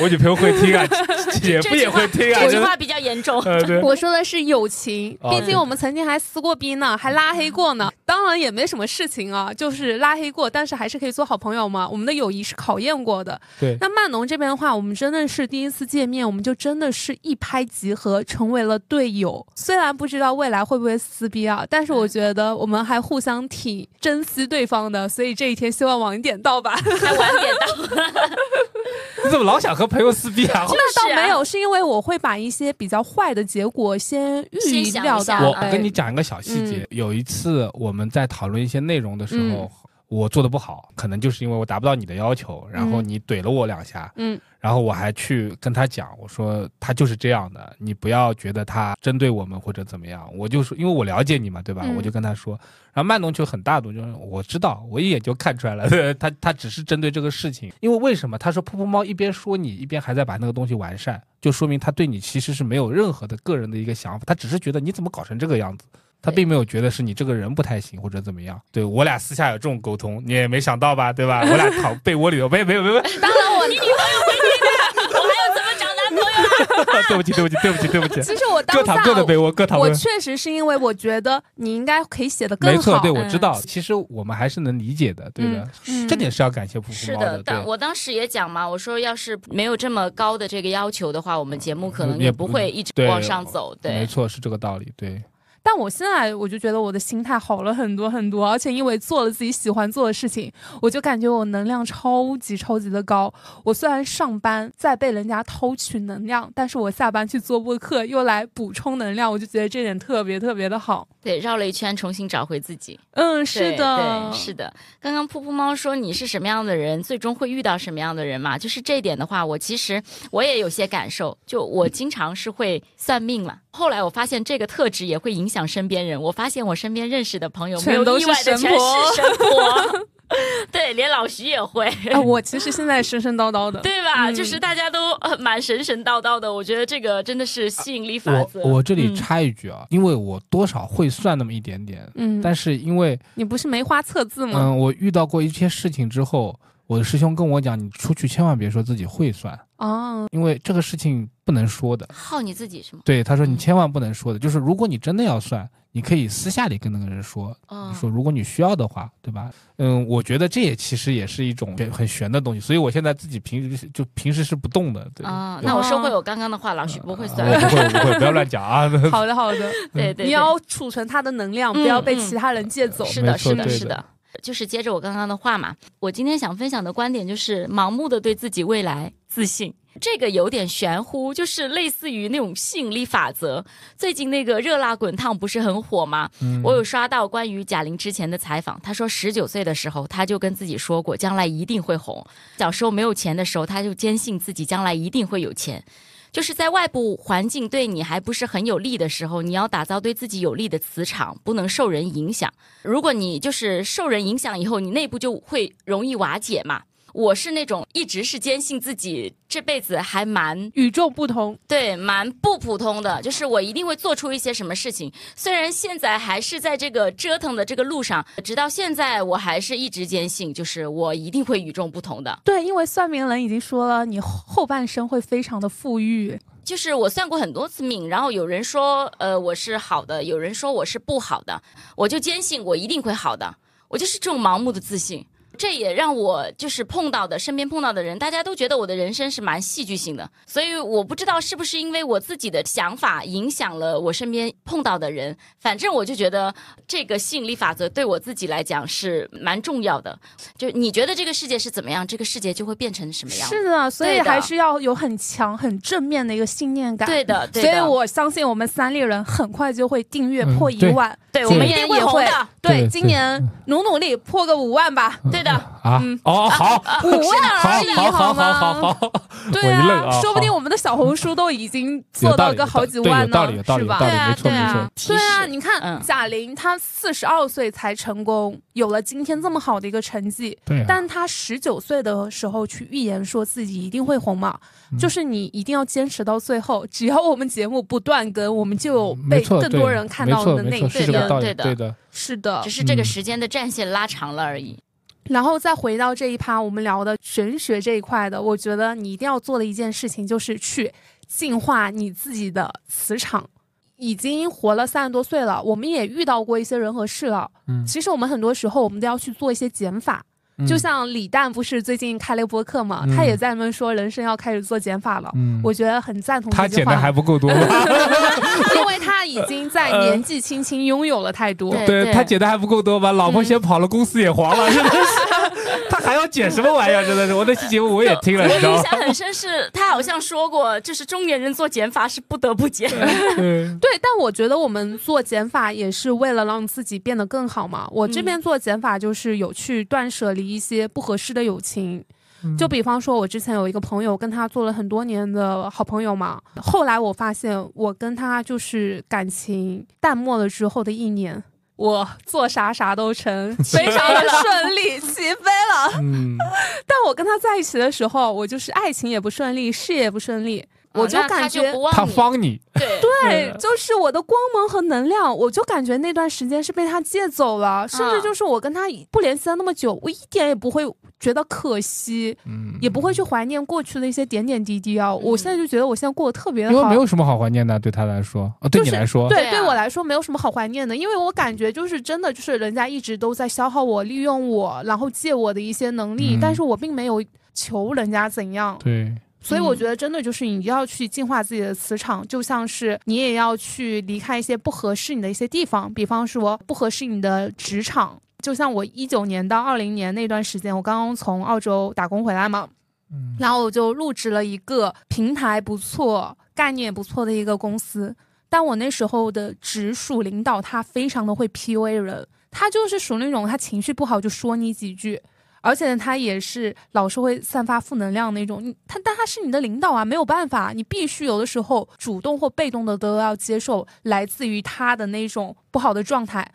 我女朋友会听啊，姐夫也会听啊。这句话比较严重。我说的是友情，毕竟我们曾经还撕过逼呢，还拉黑过呢。当然也没什么事情啊，就是拉黑过，但是还是可以做好朋友嘛。我们的友谊是考验过的。对。那曼农这边的话，我们真的是第一次见面，我们就真的是一拍即合，成为了队友。虽然不知道未来会不会撕逼啊，但是我觉得我们还互相挺珍惜对方的，所以这一天希望晚一点到吧。还晚点到。你怎么老想和朋友撕逼啊？那倒没有，是因为我会把一些比较坏的结果先预料到。我我跟你讲一个小细节，有一次我们在讨论一些内容的时候。我做的不好，可能就是因为我达不到你的要求，然后你怼了我两下，嗯，然后我还去跟他讲，我说他就是这样的，你不要觉得他针对我们或者怎么样，我就说，因为我了解你嘛，对吧？我就跟他说，然后曼农就很大度，就是我知道，我一眼就看出来了，他他只是针对这个事情，因为为什么？他说噗噗猫一边说你，一边还在把那个东西完善，就说明他对你其实是没有任何的个人的一个想法，他只是觉得你怎么搞成这个样子。他并没有觉得是你这个人不太行或者怎么样，对我俩私下有这种沟通，你也没想到吧，对吧？我俩躺被窝里头，没没有没有。当然我你女朋友会听的，我还要怎么找男朋友？啊对不起对不起对不起对不起。其实我当各躺各的被窝，各躺。我确实是因为我觉得你应该可以写的更好。没错，对我知道。其实我们还是能理解的，对的。这点是要感谢噗噗猫的。是的，但我当时也讲嘛，我说要是没有这么高的这个要求的话，我们节目可能也不会一直往上走。对，没错，是这个道理。对。但我现在我就觉得我的心态好了很多很多，而且因为做了自己喜欢做的事情，我就感觉我能量超级超级的高。我虽然上班在被人家偷取能量，但是我下班去做播客又来补充能量，我就觉得这点特别特别的好。对，绕了一圈重新找回自己。嗯，是的，是的。刚刚噗噗猫说你是什么样的人，最终会遇到什么样的人嘛？就是这一点的话，我其实我也有些感受。就我经常是会算命嘛。后来我发现这个特质也会影响身边人。我发现我身边认识的朋友没有意外的全是神婆，对，连老徐也会。我其实现在神神叨叨的，对吧？就是大家都蛮神神叨叨的。我觉得这个真的是吸引力法则。我我这里插一句啊，因为我多少会算那么一点点，嗯，但是因为你不是梅花测字吗？嗯，我遇到过一些事情之后，我的师兄跟我讲，你出去千万别说自己会算。哦，因为这个事情不能说的，耗你自己是吗？对，他说你千万不能说的，就是如果你真的要算，你可以私下里跟那个人说，说如果你需要的话，对吧？嗯，我觉得这也其实也是一种很玄的东西，所以我现在自己平时就平时是不动的。啊，那我收回我刚刚的话，老许不会算，我不会不会，不要乱讲啊。好的好的，对对，你要储存他的能量，不要被其他人借走。是的是的是的。就是接着我刚刚的话嘛，我今天想分享的观点就是，盲目的对自己未来自信。这个有点玄乎，就是类似于那种吸引力法则。最近那个热辣滚烫不是很火吗？我有刷到关于贾玲之前的采访，她说十九岁的时候，她就跟自己说过，将来一定会红。小时候没有钱的时候，她就坚信自己将来一定会有钱。就是在外部环境对你还不是很有利的时候，你要打造对自己有利的磁场，不能受人影响。如果你就是受人影响以后，你内部就会容易瓦解嘛。我是那种一直是坚信自己这辈子还蛮与众不同，对，蛮不普通的。就是我一定会做出一些什么事情。虽然现在还是在这个折腾的这个路上，直到现在我还是一直坚信，就是我一定会与众不同的。对，因为算命人已经说了，你后半生会非常的富裕。就是我算过很多次命，然后有人说，呃，我是好的，有人说我是不好的，我就坚信我一定会好的。我就是这种盲目的自信。这也让我就是碰到的身边碰到的人，大家都觉得我的人生是蛮戏剧性的，所以我不知道是不是因为我自己的想法影响了我身边碰到的人，反正我就觉得这个吸引力法则对我自己来讲是蛮重要的。就你觉得这个世界是怎么样，这个世界就会变成什么样。是的，所以还是要有很强、很正面的一个信念感。对的，所以我相信我们三丽人很快就会订阅破一万。对，我们一定会红的。对，今年努努力破个五万吧。对的。啊，哦，好，五万而已，好吗？好好好，对啊，说不定我们的小红书都已经做到个好几万呢，是吧？对啊，对啊，对啊，你看贾玲，她四十二岁才成功，有了今天这么好的一个成绩。对，但她十九岁的时候去预言说自己一定会红嘛，就是你一定要坚持到最后，只要我们节目不断更，我们就有被更多人看到的那一天。对的，对的，是的，只是这个时间的战线拉长了而已。然后再回到这一趴，我们聊的玄学这一块的，我觉得你一定要做的一件事情就是去净化你自己的磁场。已经活了三十多岁了，我们也遇到过一些人和事了。嗯，其实我们很多时候我们都要去做一些减法。就像李诞不是最近开了播客嘛，他也在那边说人生要开始做减法了。嗯，我觉得很赞同。他减的还不够多，因为他已经在年纪轻轻拥有了太多。对他减的还不够多吧？老婆先跑了，公司也黄了，真的是。他还要减什么玩意儿？真的是，我那期节目我也听了。我印象很深，是他好像说过，就是中年人做减法是不得不减。对，但我觉得我们做减法也是为了让自己变得更好嘛。我这边做减法就是有去断舍离。一些不合适的友情，就比方说，我之前有一个朋友，跟他做了很多年的好朋友嘛。后来我发现，我跟他就是感情淡漠了之后的一年，我做啥啥都成，非常的顺利，起飞了。嗯，但我跟他在一起的时候，我就是爱情也不顺利，事业也不顺利。我就感觉他方你，对。对，就是我的光芒和能量，我就感觉那段时间是被他借走了，甚至就是我跟他不联系了那么久，我一点也不会觉得可惜，嗯，也不会去怀念过去的一些点点滴滴啊。我现在就觉得我现在过得特别好，因为没有什么好怀念的，对他来说，对你来说，对对我来说没有什么好怀念的，因为我感觉就是真的就是人家一直都在消耗我、利用我，然后借我的一些能力，但是我并没有求人家怎样，对。所以我觉得真的就是你要去净化自己的磁场，就像是你也要去离开一些不合适你的一些地方，比方说不合适你的职场。就像我一九年到二零年那段时间，我刚刚从澳洲打工回来嘛，嗯，然后我就入职了一个平台不错、概念不错的一个公司，但我那时候的直属领导他非常的会 PUA 人，他就是属于那种他情绪不好就说你几句。而且呢，他也是老是会散发负能量那种。你他，但他是你的领导啊，没有办法，你必须有的时候主动或被动的都要接受来自于他的那种不好的状态。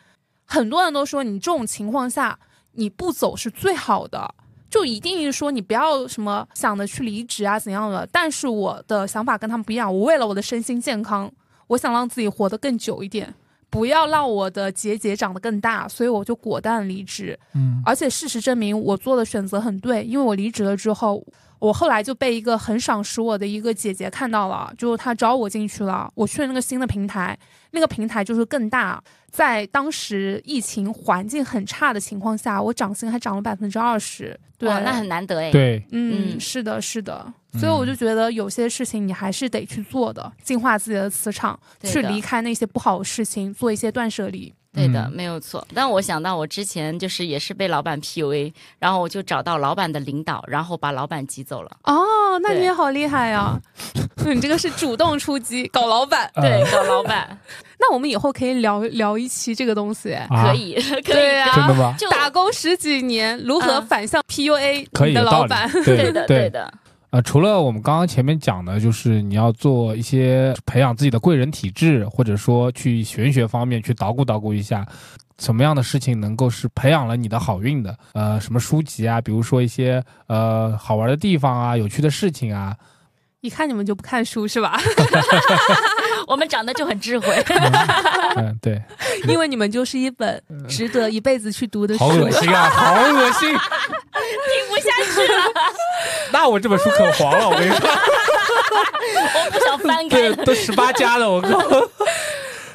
很多人都说，你这种情况下你不走是最好的，就一定说你不要什么想着去离职啊怎样的。但是我的想法跟他们不一样，我为了我的身心健康，我想让自己活得更久一点。不要让我的结节长得更大，所以我就果断离职。嗯，而且事实证明我做的选择很对，因为我离职了之后，我后来就被一个很赏识我的一个姐姐看到了，就是她招我进去了。我去了那个新的平台，那个平台就是更大。在当时疫情环境很差的情况下，我涨薪还涨了百分之二十。对，那很难得哎。对，嗯，是的，是的。所以我就觉得有些事情你还是得去做的，净化自己的磁场，去离开那些不好的事情，做一些断舍离。对的，嗯没有错。但我想到我之前就是也是被老板 PUA，然后我就找到老板的领导，然后把老板挤走了。哦，那你也好厉害呀！你这个是主动出击搞老板。呃对，搞老板那我们以后可以聊聊一期这个东西，啊可以，可以啊真的吗？就打工十几年如何嗯反向 PUA 你的可以的老板？，对 对的，对的，呃，除了我们刚刚前面讲的，就是你要做一些培养自己的贵人体质，或者说去玄学方面去捣鼓捣鼓一下，什么样的事情能够是培养了你的好运的？呃，什么书籍啊，比如说一些呃好玩的地方啊，有趣的事情啊，一看你们就不看书是吧？我们长得就很智慧。嗯，对，因为你们就是一本值得一辈子去读的书好。恶心啊，好恶心！听不下去了，那我这本书可黄了，我跟你说，我不想翻开对，都十八加了，我靠。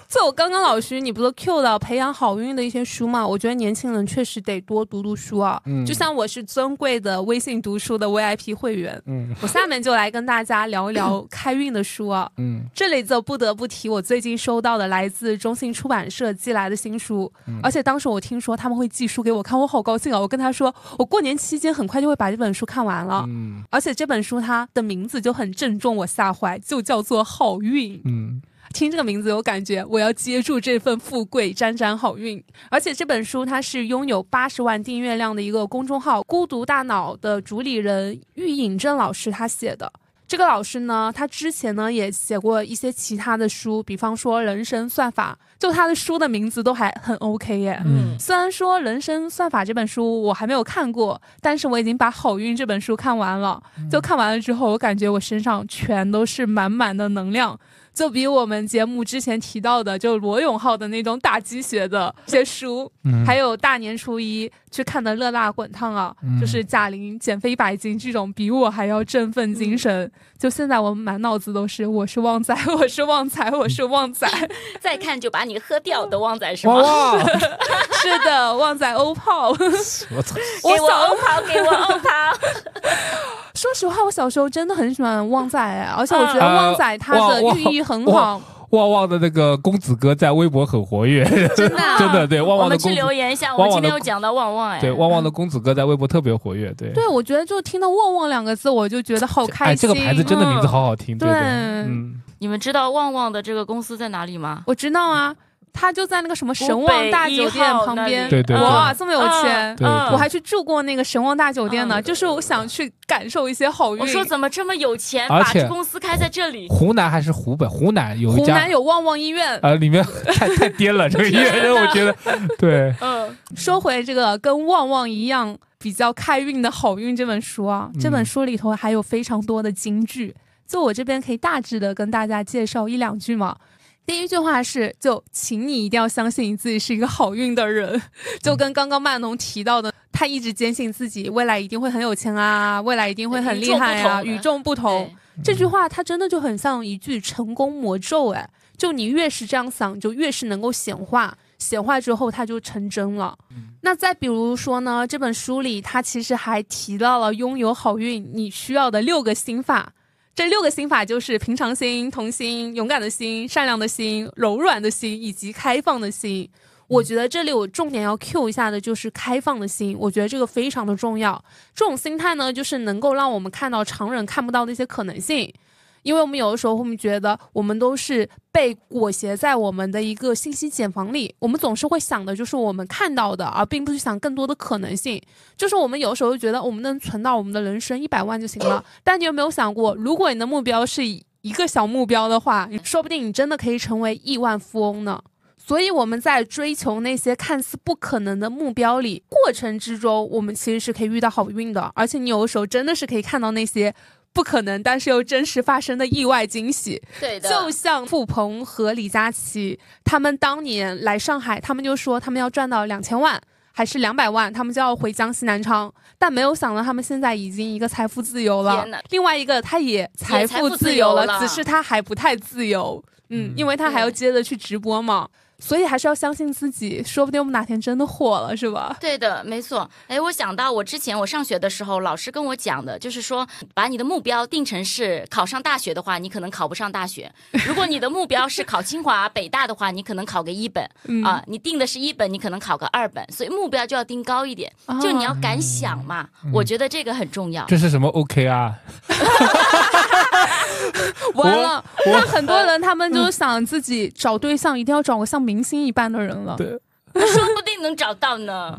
就我刚刚老师，你不是 Q 到培养好运的一些书嘛？我觉得年轻人确实得多读读书啊。嗯就像我是尊贵的微信读书的 VIP 会员，嗯我下面就来跟大家聊一聊开运的书啊。嗯这里就不得不提我最近收到的来自中信出版社寄来的新书，而且当时我听说他们会寄书给我看，我好高兴啊！我跟他说，我过年期间很快就会把这本书看完了，嗯而且这本书它的名字就很正中我下怀，就叫做《好运》。嗯听这个名字，我感觉我要接住这份富贵，沾沾好运。而且这本书它是拥有八十万订阅量的一个公众号“孤独大脑”的主理人郁颖正老师他写的。这个老师呢，他之前呢也写过一些其他的书，比方说《人生算法》，就他的书的名字都还很 OK 耶。嗯虽然说《人生算法》这本书我还没有看过，但是我已经把《好运》这本书看完了。就看完了之后，我感觉我身上全都是满满的能量，就比我们节目之前提到的，就罗永浩的那种打鸡血的一些书，嗯，还有大年初一去看的《热辣滚烫》啊，嗯就是贾玲减肥一百斤这种，比我还要振奋精神。就现在我满脑子都是我是旺仔，我是旺仔，我是旺仔，再看就把你喝掉的旺仔是哇吗？哇，是的，旺仔欧泡。我操，给我小欧泡，给我欧泡。说实话，我小时候真的很喜欢旺仔，哎，而且我觉得呃旺仔它的寓意很哇好，旺旺的那个公子哥在微博很活跃，真的啊？真的对旺我们去旺的公子留言一下，我旺旺的今天有讲到旺旺哎，对旺旺的公子哥在微博特别活跃，对。对，我觉得就听到“旺旺”两个字，我就觉得好开哎，心。这个牌子真的名字嗯好好听，对对。嗯，你们知道旺旺的这个公司在哪里吗？我知道啊，他就在那个什么神旺大酒店旁边。对对对哇，这么有钱！嗯我还去住过那个神旺大酒店呢，嗯就是我想去感受一些好运。我说怎么这么有钱，把这公司开在这里？湖南还是湖北？湖南有一家湖南有旺旺医院。呃，里面 太太颠了，这个医院我觉得，对，嗯，说回这个跟旺旺一样比较开运的好运这本书啊，这本嗯书里头还有非常多的金句，就我这边可以大致的跟大家介绍一两句嘛。第一句话是，就请你一定要相信你自己是一个好运的人，就跟刚刚曼农提到的，他一直坚信自己未来一定会很有钱啊，未来一定会很厉害啊，与与众不同。这句话它真的就很像一句成功魔咒，哎，就你越是这样想，就越是能够显化，显化之后它就成真了。那再比如说呢，这本书里它其实还提到了拥有好运你需要的六个心法。这六个心法就是平常心、童心、勇敢的心、善良的心、柔软的心以及开放的心。我觉得这里我重点要 Q 一下的就是开放的心，我觉得这个非常的重要。这种心态呢，就是能够让我们看到常人看不到的一些可能性。因为我们有的时候会觉得，我们都是被裹挟在我们的一个信息茧房里，我们总是会想的就是我们看到的，而并不是想更多的可能性。就是我们有的时候觉得我们能存到我们的人生一百万就行了，但你有没有想过，如果你的目标是一个小目标的话，说不定你真的可以成为亿万富翁呢。所以我们在追求那些看似不可能的目标里，过程之中，我们其实是可以遇到好运的，而且你有的时候真的是可以看到那些不可能但是又真实发生的意外惊喜。对的，就像付鹏和李佳琦，他们当年来上海，他们就说他们要赚到两千万。还是两百万，他们就要回江西南昌，但没有想到他们现在已经一个财富自由了另外一个他也财财富富自由了，自由了只是他还不太自由。嗯，因为他还要接着去直播嘛。所以还是要相信自己，说不定我们哪天真的火了，是吧？对的，没错。哎，我想到我之前我上学的时候，老师跟我讲的，就是说，把你的目标定成是考上大学的话，你可能考不上大学；如果你的目标是考清华、北大的话，你可能考个一本啊。你定的是一本，你可能考个二本，所以目标就要定高一点，就你要敢想嘛。我觉得这个很重要。这是什么 OK 啊？完了，那很多人他们就想自己找对象，一定要找个像明星一般的人了。对，说不定能找到呢。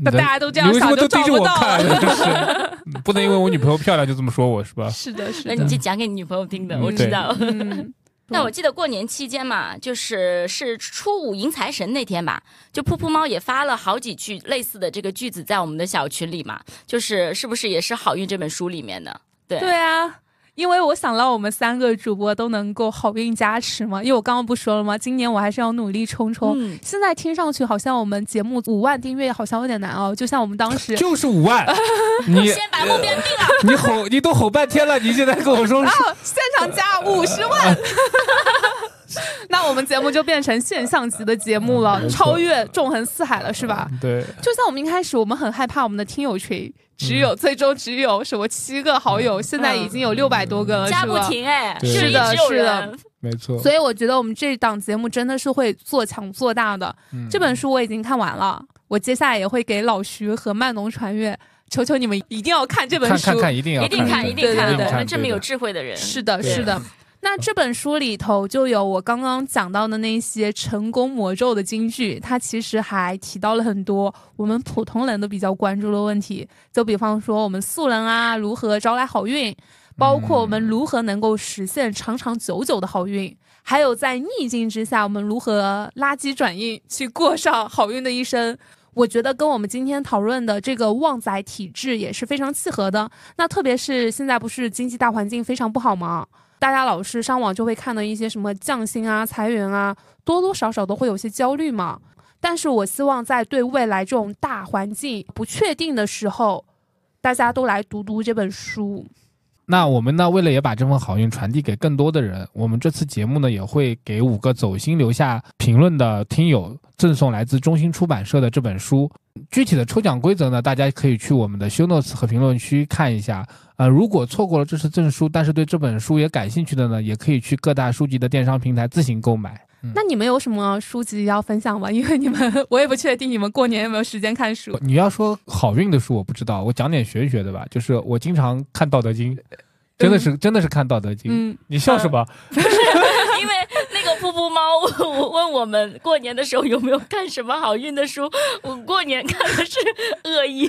那大家都这样想，都找不到。就是 不能因为我女朋友漂亮就这么说我是吧？是的，是的。那你就讲给你女朋友听的，我知道。那我记得过年期间嘛，就是是初五迎财神那天吧，就噗噗猫也发了好几句类似的这个句子在我们的小群里嘛，就是是不是也是《好运》这本书里面的？对对啊。因为我想让我们三个主播都能够好运加持嘛，因为我刚刚不说了吗？今年我还是要努力冲冲。现在听上去好像我们节目五万订阅好像有点难哦，就像我们当时 就是五万，你先把目标定了。你吼，你都吼半天了，你现在跟我说现场加五十万，那我们节目就变成现象级的节目了，超越纵横四海了，是吧？对。就像我们一开始，我们很害怕我们的听友群。只有最终只有什么七个好友，现在已经有六百多个了，加不停哎，是的，是的，没错。所以我觉得我们这档节目真的是会做强做大的。这本书我已经看完了，我接下来也会给老徐和曼农传阅，求求你们一定要看这本书，看看一定要一定看，一定看，我们这么有智慧的人，是的，是的。那这本书里头就有我刚刚讲到的那些成功魔咒的金句，它其实还提到了很多我们普通人都比较关注的问题。就比方说我们素人啊，如何招来好运，包括我们如何能够实现长长久久的好运，还有在逆境之下我们如何垃圾转运，去过上好运的一生。我觉得跟我们今天讨论的这个旺仔体质也是非常契合的。那特别是现在不是经济大环境非常不好吗？大家老是上网就会看到一些什么降薪啊、裁员啊，多多少少都会有些焦虑嘛。但是我希望在对未来这种大环境不确定的时候，大家都来读读这本书。那我们呢，为了也把这份好运传递给更多的人，我们这次节目呢，也会给五个走心留下评论的听友赠送来自中心出版社的这本书。具体的抽奖规则呢，大家可以去我们的 show notes 和评论区看一下。呃，如果错过了这次证书，但是对这本书也感兴趣的呢，也可以去各大书籍的电商平台自行购买。那你们有什么书籍要分享吗？因为你们我也不确定你们过年有没有时间看书。你要说好运的书，我不知道，我讲点玄学的吧。就是我经常看《道德经》，真的是真的是看《道德经》。嗯，你笑什么？因为。噗噗猫问我们过年的时候有没有看什么好运的书？我过年看的是恶意，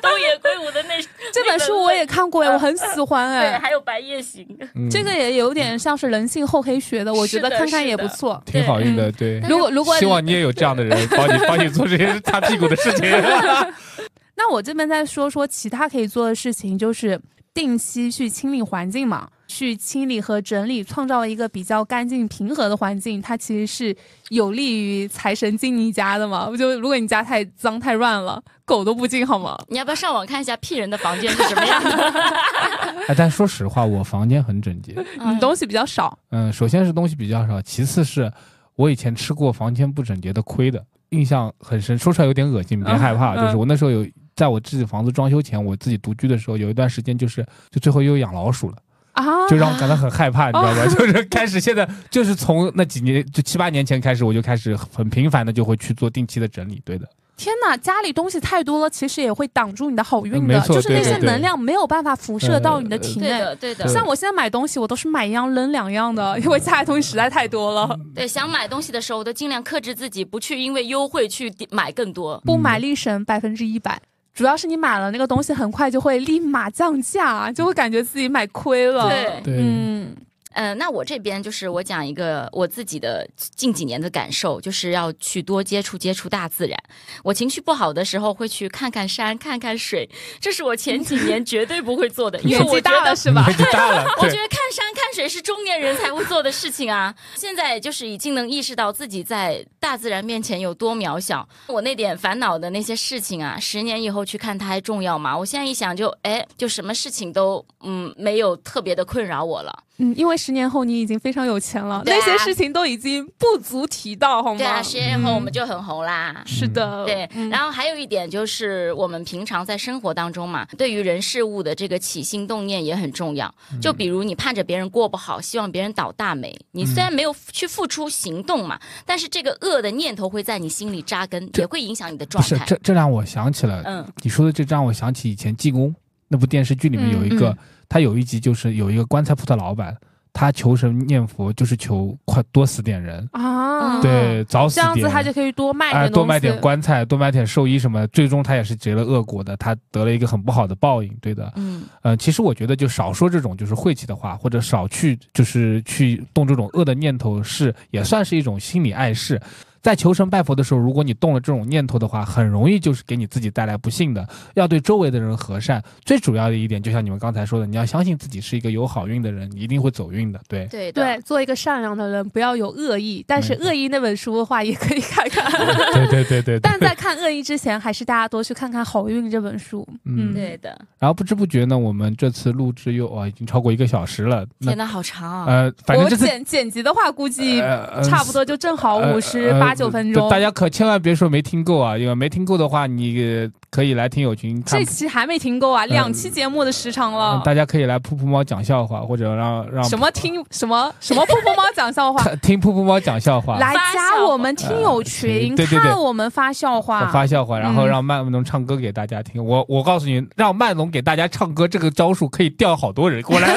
东野圭吾的那这本书我也看过哎，我很喜欢哎。对，还有白夜行，这个也有点像是人性厚黑学的，我觉得看看也不错，挺好运的。对，如果如果希望你也有这样的人帮你帮你做这些擦屁股的事情。那我这边再说说其他可以做的事情，就是定期去清理环境嘛。去清理和整理，创造一个比较干净平和的环境，它其实是有利于财神进你家的嘛？就如果你家太脏太乱了，狗都不进好吗？你要不要上网看一下屁人的房间是什么样的？哎，但说实话，我房间很整洁，你东西比较少。嗯，首先是东西比较少，其次是我以前吃过房间不整洁的亏的，印象很深。说出来有点恶心，别害怕。就是我那时候有在我自己房子装修前，我自己独居的时候，有一段时间就是就最后又养老鼠了。啊，就让我感到很害怕，你知道吧？就是开始现在就是从那几年，就七八年前开始，我就开始很频繁的就会去做定期的整理。对的。天哪，家里东西太多了，其实也会挡住你的好运的，就是那些能量没有办法辐射到你的体内。对的，对的。像我现在买东西，我都是买一样扔两样的，因为家里东西实在太多了。对，想买东西的时候，我都尽量克制自己，不去因为优惠去买更多，不买力省百分之一百。主要是你买了那个东西，很快就会立马降价，就会感觉自己买亏了。对，嗯。嗯，那我这边就是我讲一个我自己的近几年的感受，就是要去多接触接触大自然。我情绪不好的时候会去看看山，看看水，这是我前几年 绝对不会做的，因为我觉得是吧？大了，我觉得看山看水是中年人才会做的事情啊！现在就是已经能意识到自己在大自然面前有多渺小。我那点烦恼的那些事情啊，十年以后去看它还重要吗？我现在一想，就哎，就什么事情都嗯没有特别的困扰我了。嗯，因为十年后你已经非常有钱了，那些事情都已经不足提到，好吗？对啊，十年后我们就很红啦。是的，对。然后还有一点就是，我们平常在生活当中嘛，对于人事物的这个起心动念也很重要。就比如你盼着别人过不好，希望别人倒大霉，你虽然没有去付出行动嘛，但是这个恶的念头会在你心里扎根，也会影响你的状态。是，这这让我想起了，嗯，你说的这让我想起以前济公那部电视剧里面有一个。他有一集就是有一个棺材铺的老板，他求神念佛就是求快多死点人。啊，对，早死点，这样子他就可以多卖多卖点棺材，多卖点寿衣什么，最终他也是结了恶果的，他得了一个很不好的报应，对的，嗯，呃，其实我觉得就少说这种就是晦气的话，或者少去就是去动这种恶的念头，是也算是一种心理暗示。在求神拜佛的时候，如果你动了这种念头的话，很容易就是给你自己带来不幸的。要对周围的人和善，最主要的一点，就像你们刚才说的，你要相信自己是一个有好运的人，你一定会走运的。对对对，做一个善良的人，不要有恶意。但是恶意那本书的话，也可以看看。对对对对。但在看恶意之前，还是大家多去看看好运这本书。嗯，对的。然后不知不觉呢，我们这次录制又啊，已经超过一个小时了。天呐，好长啊！呃，反正这次剪剪辑的话，估计差不多就正好五十八九分钟。大家。可千万别说没听够啊！因为没听够的话，你可以来听友群。这期还没听够啊，两期节目的时长了。大家可以来噗噗猫讲笑话，或者让让什么听什么什么噗噗猫讲笑话，听噗噗猫讲笑话，来加我们听友群，看我们发笑话，发笑话，然后让曼龙唱歌给大家听。我我告诉你，让曼龙给大家唱歌，这个招数可以钓好多人过来。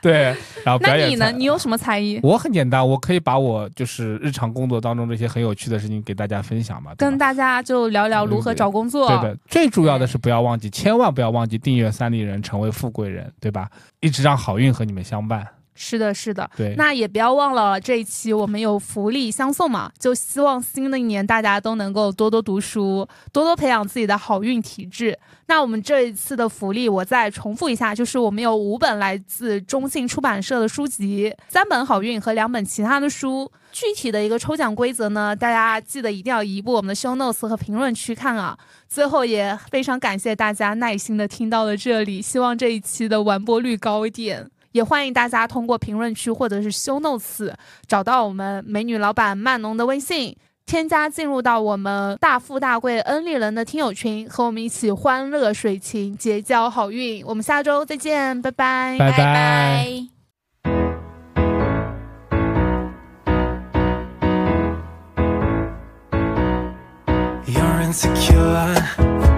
对，然后表演。那你呢？你有什么才艺？我很简单，我可以把我就是日常工作当中这些很有趣的事情给大家分享嘛。跟大家就聊聊如何找工作。对的，最主要的是不要忘记，千万不要忘记订阅三立人，成为富贵人，对吧？一直让好运和你们相伴。是的，是的，对，那也不要忘了这一期我们有福利相送嘛，就希望新的一年大家都能够多多读书，多多培养自己的好运体质。那我们这一次的福利，我再重复一下，就是我们有五本来自中信出版社的书籍，三本好运和两本其他的书。具体的一个抽奖规则呢，大家记得一定要移步我们的 show notes 和评论区看啊。最后也非常感谢大家耐心的听到了这里，希望这一期的完播率高一点。也欢迎大家通过评论区或者是修 notes 找到我们美女老板曼农的微信，添加进入到我们大富大贵恩利人的听友群，和我们一起欢乐水情，结交好运。我们下周再见，拜拜，拜拜。Insecure,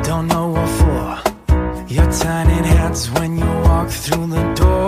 don't know what for. You're turning heads when you walk through the door.